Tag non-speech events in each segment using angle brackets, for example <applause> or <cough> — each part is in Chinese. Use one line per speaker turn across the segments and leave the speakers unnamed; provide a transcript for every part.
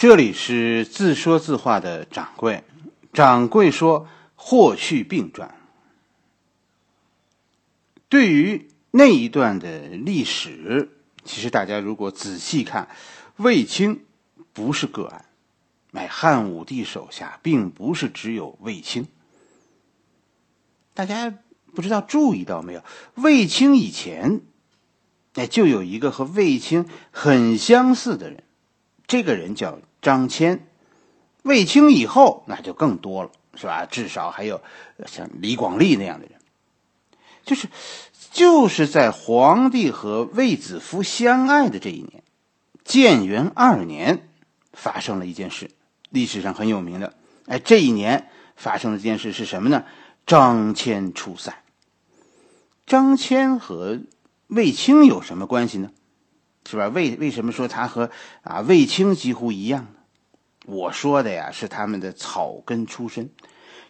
这里是自说自话的掌柜，掌柜说《霍去病传》。对于那一段的历史，其实大家如果仔细看，卫青不是个案，哎，汉武帝手下并不是只有卫青。大家不知道注意到没有？卫青以前，哎，就有一个和卫青很相似的人，这个人叫。张骞、卫青以后，那就更多了，是吧？至少还有像李广利那样的人，就是就是在皇帝和卫子夫相爱的这一年，建元二年，发生了一件事，历史上很有名的。哎，这一年发生的这件事是什么呢？张骞出塞。张骞和卫青有什么关系呢？是吧？为为什么说他和啊卫青几乎一样呢？我说的呀是他们的草根出身。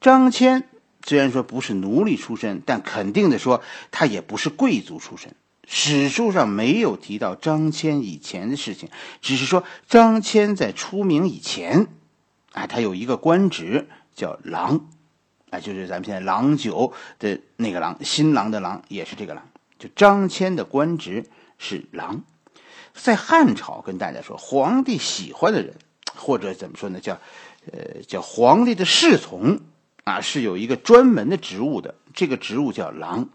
张骞虽然说不是奴隶出身，但肯定的说他也不是贵族出身。史书上没有提到张骞以前的事情，只是说张骞在出名以前，啊，他有一个官职叫郎，啊，就是咱们现在郎酒的那个郎，新郎的郎也是这个郎。就张骞的官职是郎。在汉朝，跟大家说，皇帝喜欢的人，或者怎么说呢，叫，呃，叫皇帝的侍从，啊，是有一个专门的职务的，这个职务叫郎。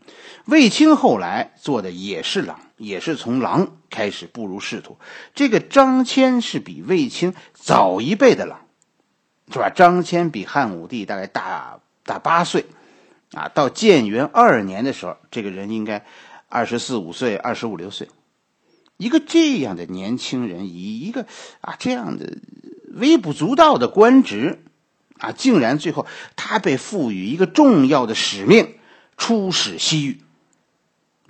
卫青后来做的也是郎，也是从郎开始步入仕途。这个张骞是比卫青早一辈的郎，是吧？张骞比汉武帝大概大大八岁，啊，到建元二年的时候，这个人应该二十四五岁，二十五六岁。一个这样的年轻人，以一个啊这样的微不足道的官职，啊，竟然最后他被赋予一个重要的使命，出使西域。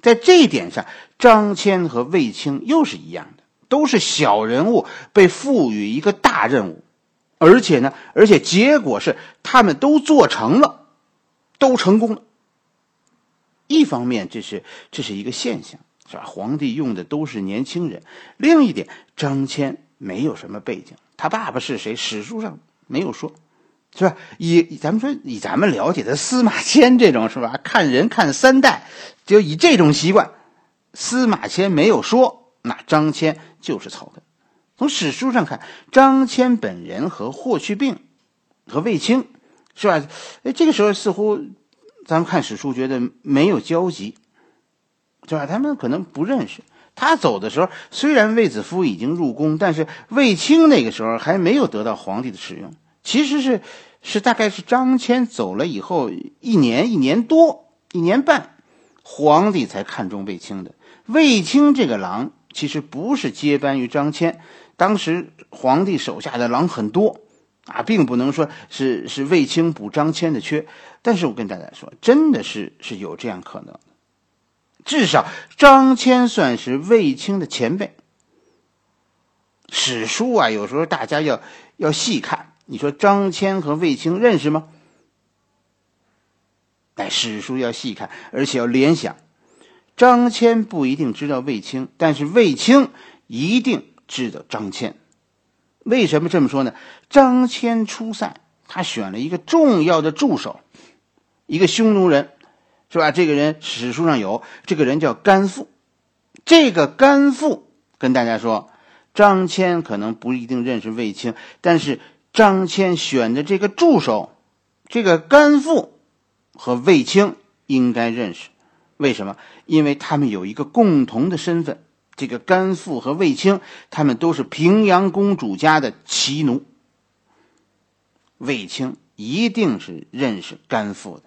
在这一点上，张骞和卫青又是一样的，都是小人物被赋予一个大任务，而且呢，而且结果是他们都做成了，都成功了。一方面，这是这是一个现象。是吧？皇帝用的都是年轻人。另一点，张骞没有什么背景，他爸爸是谁？史书上没有说，是吧？以咱们说，以咱们了解的司马迁这种，是吧？看人看三代，就以这种习惯，司马迁没有说，那张骞就是草根。从史书上看，张骞本人和霍去病和卫青，是吧？哎，这个时候似乎咱们看史书觉得没有交集。是吧？他们可能不认识。他走的时候，虽然卫子夫已经入宫，但是卫青那个时候还没有得到皇帝的使用。其实是，是大概是张骞走了以后一年、一年多、一年半，皇帝才看中卫青的。卫青这个狼其实不是接班于张骞，当时皇帝手下的狼很多，啊，并不能说是是卫青补张骞的缺。但是我跟大家说，真的是是有这样可能。至少张骞算是卫青的前辈。史书啊，有时候大家要要细看。你说张骞和卫青认识吗？哎，史书要细看，而且要联想。张骞不一定知道卫青，但是卫青一定知道张骞。为什么这么说呢？张骞出塞，他选了一个重要的助手，一个匈奴人。是吧？这个人史书上有，这个人叫甘父。这个甘父跟大家说，张骞可能不一定认识卫青，但是张骞选的这个助手，这个甘父和卫青应该认识。为什么？因为他们有一个共同的身份，这个甘父和卫青，他们都是平阳公主家的骑奴。卫青一定是认识甘父的。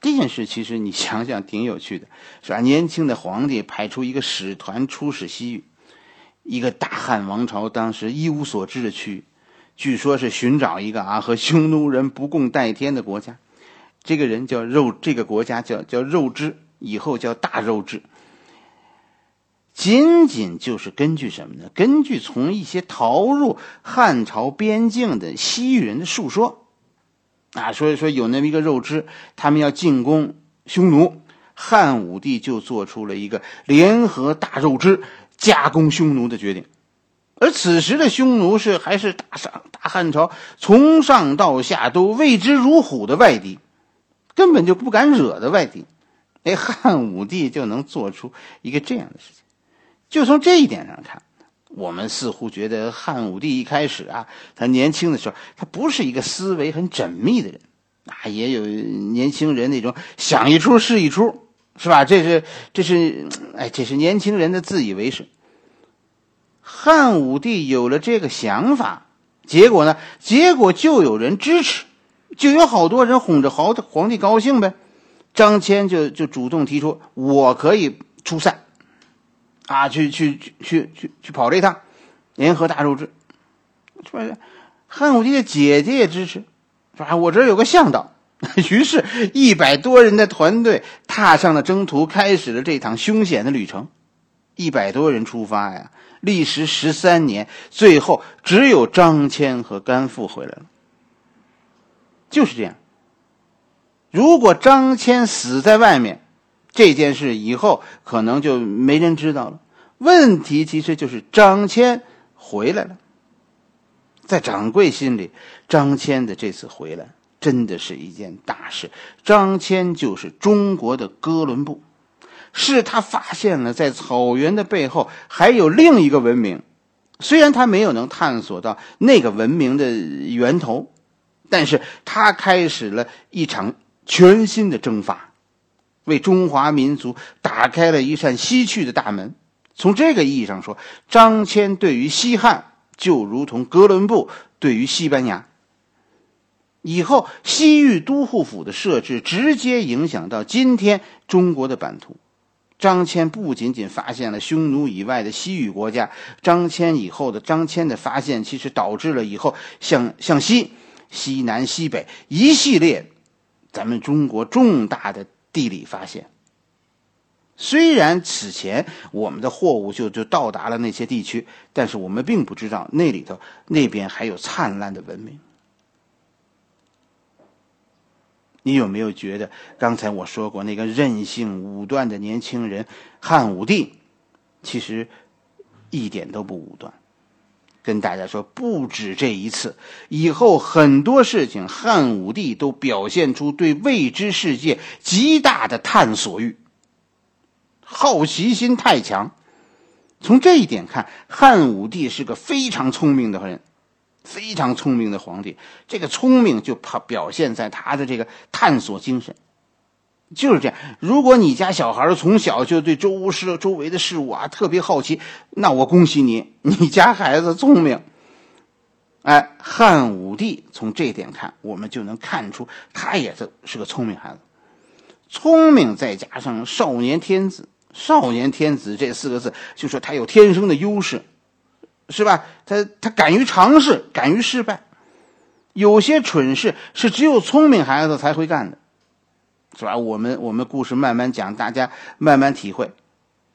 这件事其实你 <laughs> 想想挺有趣的，是吧？年轻的皇帝派出一个使团出使西域，一个大汉王朝当时一无所知的区域，据说是寻找一个啊和匈奴人不共戴天的国家。这个人叫肉，这个国家叫叫肉之，以后叫大肉之。仅仅就是根据什么呢？根据从一些逃入汉朝边境的西域人的述说。啊，所以说有那么一个肉汁，他们要进攻匈奴，汉武帝就做出了一个联合大肉汁加攻匈奴的决定。而此时的匈奴是还是大上大汉朝从上到下都畏之如虎的外敌，根本就不敢惹的外敌。哎，汉武帝就能做出一个这样的事情，就从这一点上看，我们似乎觉得汉武帝一开始啊，他年轻的时候，他不是一个思维很缜密的人，啊，也有年轻人那种想一出是一出，是吧？这是这是，哎，这是年轻人的自以为是。汉武帝有了这个想法，结果呢？结果就有人支持，就有好多人哄着皇皇帝高兴呗。张骞就就主动提出，我可以出塞，啊，去去去去去去跑这趟，联合大肉之，是是？汉武帝的姐姐也支持，是吧？我这儿有个向导。<laughs> 于是，一百多人的团队踏上了征途，开始了这趟凶险的旅程。一百多人出发呀，历时十三年，最后只有张骞和甘父回来了。就是这样。如果张骞死在外面，这件事以后可能就没人知道了。问题其实就是张骞回来了，在掌柜心里，张骞的这次回来真的是一件大事。张骞就是中国的哥伦布，是他发现了在草原的背后还有另一个文明。虽然他没有能探索到那个文明的源头，但是他开始了一场。全新的征伐，为中华民族打开了一扇西去的大门。从这个意义上说，张骞对于西汉就如同哥伦布对于西班牙。以后西域都护府的设置，直接影响到今天中国的版图。张骞不仅仅发现了匈奴以外的西域国家，张骞以后的张骞的发现，其实导致了以后向向西、西南、西北一系列。咱们中国重大的地理发现，虽然此前我们的货物就就到达了那些地区，但是我们并不知道那里头那边还有灿烂的文明。你有没有觉得刚才我说过那个任性武断的年轻人汉武帝，其实一点都不武断？跟大家说，不止这一次，以后很多事情，汉武帝都表现出对未知世界极大的探索欲，好奇心太强。从这一点看，汉武帝是个非常聪明的人，非常聪明的皇帝。这个聪明就表表现在他的这个探索精神。就是这样。如果你家小孩从小就对周事周围的事物啊特别好奇，那我恭喜你，你家孩子聪明。哎，汉武帝从这点看，我们就能看出他也是是个聪明孩子。聪明再加上少年天子，少年天子这四个字，就说他有天生的优势，是吧？他他敢于尝试，敢于失败。有些蠢事是只有聪明孩子才会干的。是吧？我们我们故事慢慢讲，大家慢慢体会。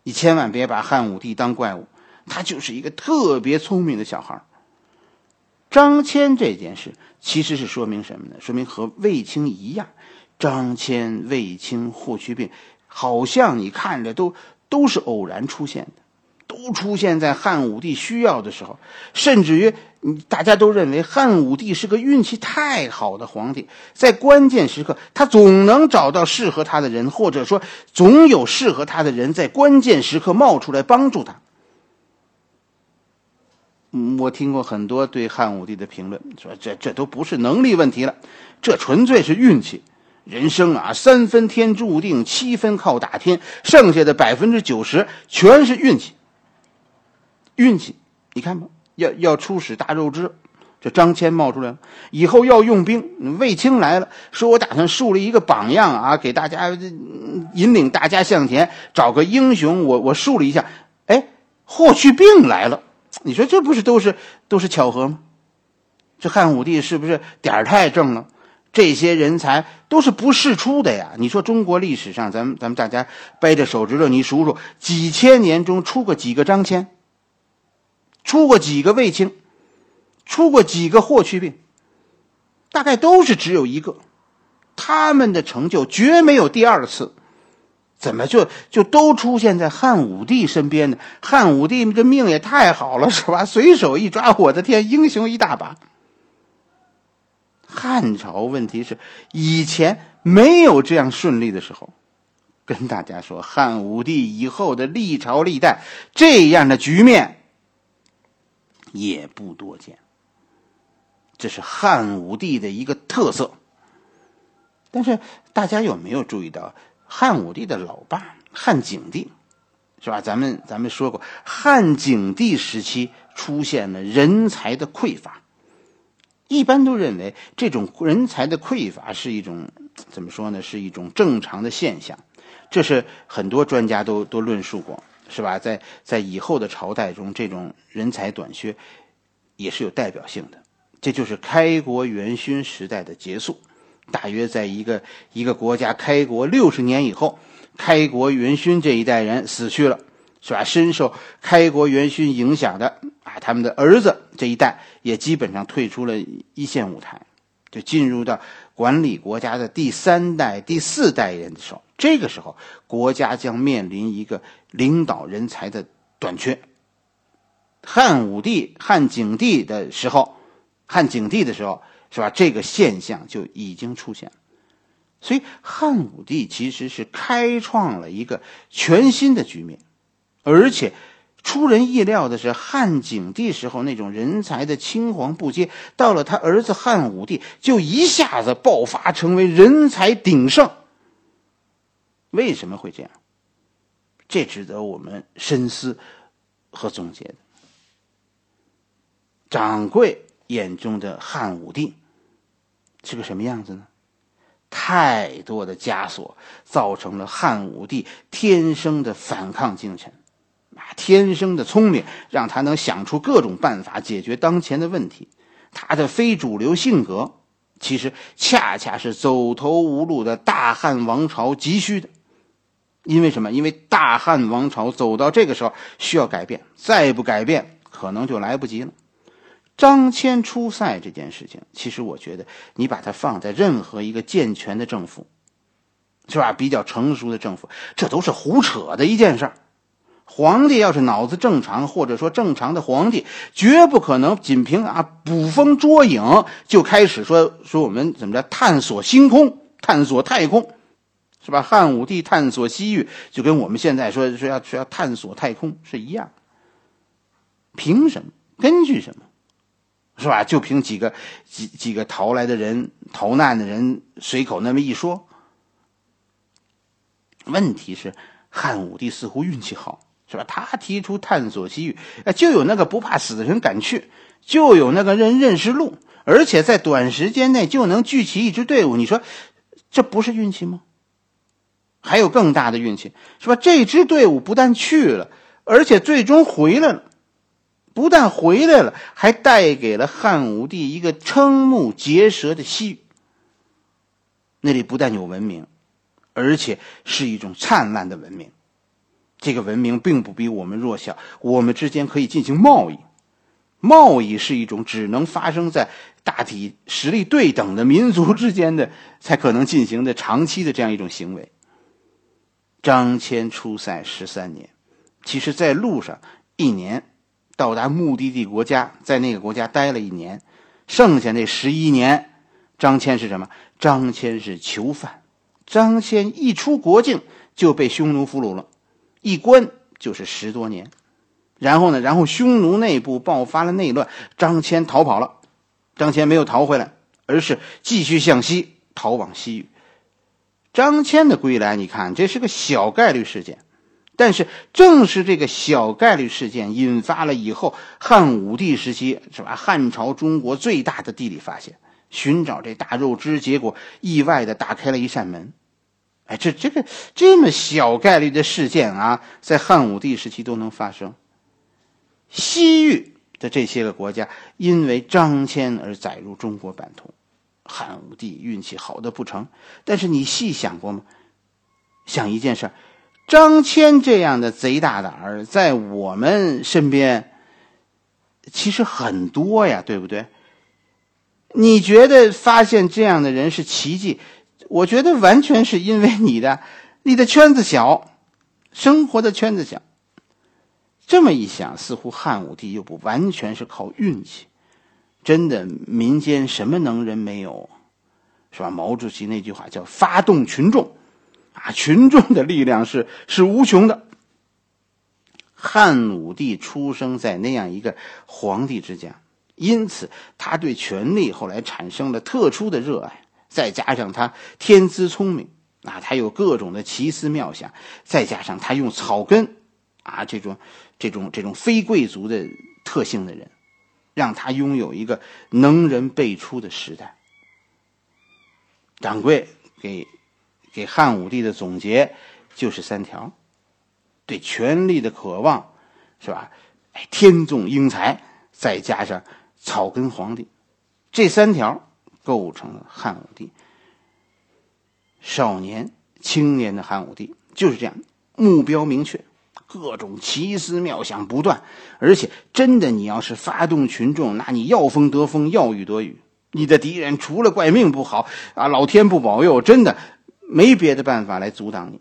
你千万别把汉武帝当怪物，他就是一个特别聪明的小孩。张骞这件事其实是说明什么呢？说明和卫青一样，张骞、卫青、霍去病，好像你看着都都是偶然出现的。都出现在汉武帝需要的时候，甚至于，大家都认为汉武帝是个运气太好的皇帝，在关键时刻他总能找到适合他的人，或者说总有适合他的人在关键时刻冒出来帮助他。我听过很多对汉武帝的评论，说这这都不是能力问题了，这纯粹是运气。人生啊，三分天注定，七分靠打天，剩下的百分之九十全是运气。运气，你看吧，要要出使大肉之，这张骞冒出来了。以后要用兵，卫青来了，说我打算树立一个榜样啊，给大家引领大家向前，找个英雄，我我树立一下。哎，霍去病来了，你说这不是都是都是巧合吗？这汉武帝是不是点儿太正了？这些人才都是不世出的呀！你说中国历史上，咱们咱们大家掰着手指头，你数数，几千年中出过几个张骞？出过几个卫青，出过几个霍去病，大概都是只有一个。他们的成就绝没有第二次。怎么就就都出现在汉武帝身边呢？汉武帝这命也太好了，<laughs> 是吧？随手一抓，我的天，英雄一大把。汉朝问题是以前没有这样顺利的时候，跟大家说，汉武帝以后的历朝历代这样的局面也不多见。这是汉武帝的一个特色。但是大家有没有注意到，汉武帝的老爸汉景帝，是吧？咱们咱们说过，汉景帝时期出现了人才的匮乏。一般都认为这种人才的匮乏是一种怎么说呢？是一种正常的现象，这是很多专家都都论述过，是吧？在在以后的朝代中，这种人才短缺也是有代表性的。这就是开国元勋时代的结束，大约在一个一个国家开国六十年以后，开国元勋这一代人死去了。是吧？深受开国元勋影响的啊，他们的儿子这一代也基本上退出了一线舞台，就进入到管理国家的第三代、第四代人的时候。这个时候，国家将面临一个领导人才的短缺。汉武帝、汉景帝的时候，汉景帝的时候，是吧？这个现象就已经出现了。所以，汉武帝其实是开创了一个全新的局面。而且，出人意料的是，汉景帝时候那种人才的青黄不接，到了他儿子汉武帝，就一下子爆发，成为人才鼎盛。为什么会这样？这值得我们深思和总结的。掌柜眼中的汉武帝是个什么样子呢？太多的枷锁，造成了汉武帝天生的反抗精神。啊，天生的聪明让他能想出各种办法解决当前的问题。他的非主流性格，其实恰恰是走投无路的大汉王朝急需的。因为什么？因为大汉王朝走到这个时候需要改变，再不改变可能就来不及了。张骞出塞这件事情，其实我觉得你把它放在任何一个健全的政府，是吧？比较成熟的政府，这都是胡扯的一件事儿。皇帝要是脑子正常，或者说正常的皇帝，绝不可能仅凭啊捕风捉影就开始说说我们怎么着探索星空、探索太空，是吧？汉武帝探索西域，就跟我们现在说说要说要探索太空是一样。凭什么？根据什么？是吧？就凭几个几几个逃来的人、逃难的人随口那么一说？问题是汉武帝似乎运气好。是吧？他提出探索西域，就有那个不怕死的人敢去，就有那个人认识路，而且在短时间内就能聚齐一支队伍。你说，这不是运气吗？还有更大的运气，是吧？这支队伍不但去了，而且最终回来了。不但回来了，还带给了汉武帝一个瞠目结舌的西域。那里不但有文明，而且是一种灿烂的文明。这个文明并不比我们弱小，我们之间可以进行贸易。贸易是一种只能发生在大体实力对等的民族之间的才可能进行的长期的这样一种行为。张骞出塞十三年，其实在路上一年，到达目的地国家，在那个国家待了一年，剩下那十一年，张骞是什么？张骞是囚犯。张骞一出国境就被匈奴俘虏了。一关就是十多年，然后呢？然后匈奴内部爆发了内乱，张骞逃跑了。张骞没有逃回来，而是继续向西逃往西域。张骞的归来，你看这是个小概率事件，但是正是这个小概率事件，引发了以后汉武帝时期是吧？汉朝中国最大的地理发现，寻找这大肉汁，结果意外的打开了一扇门。哎，这这个这么小概率的事件啊，在汉武帝时期都能发生。西域的这些个国家因为张骞而载入中国版图，汉武帝运气好的不成。但是你细想过吗？想一件事张骞这样的贼大胆儿，在我们身边其实很多呀，对不对？你觉得发现这样的人是奇迹？我觉得完全是因为你的你的圈子小，生活的圈子小。这么一想，似乎汉武帝又不完全是靠运气。真的，民间什么能人没有，是吧？毛主席那句话叫“发动群众”，啊，群众的力量是是无穷的。汉武帝出生在那样一个皇帝之家，因此他对权力后来产生了特殊的热爱。再加上他天资聪明，啊，他有各种的奇思妙想，再加上他用草根，啊，这种这种这种非贵族的特性的人，让他拥有一个能人辈出的时代。掌柜给给汉武帝的总结就是三条：对权力的渴望，是吧？天纵英才，再加上草根皇帝，这三条。构成了汉武帝。少年、青年的汉武帝就是这样，目标明确，各种奇思妙想不断，而且真的，你要是发动群众，那你要风得风，要雨得雨。你的敌人除了怪命不好啊，老天不保佑，真的没别的办法来阻挡你。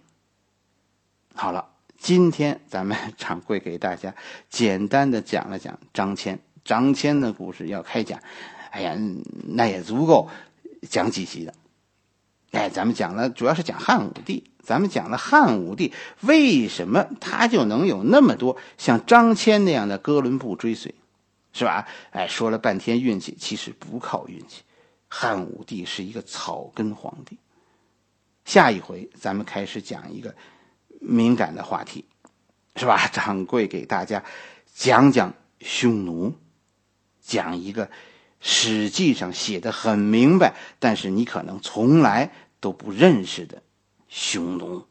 好了，今天咱们掌柜给大家简单的讲了讲张骞，张骞的故事要开讲。哎呀，那也足够讲几集的。哎，咱们讲了，主要是讲汉武帝。咱们讲了汉武帝为什么他就能有那么多像张骞那样的哥伦布追随，是吧？哎，说了半天运气，其实不靠运气。汉武帝是一个草根皇帝。下一回咱们开始讲一个敏感的话题，是吧？<laughs> 掌柜给大家讲讲匈奴，讲一个。史记上写的很明白，但是你可能从来都不认识的匈奴。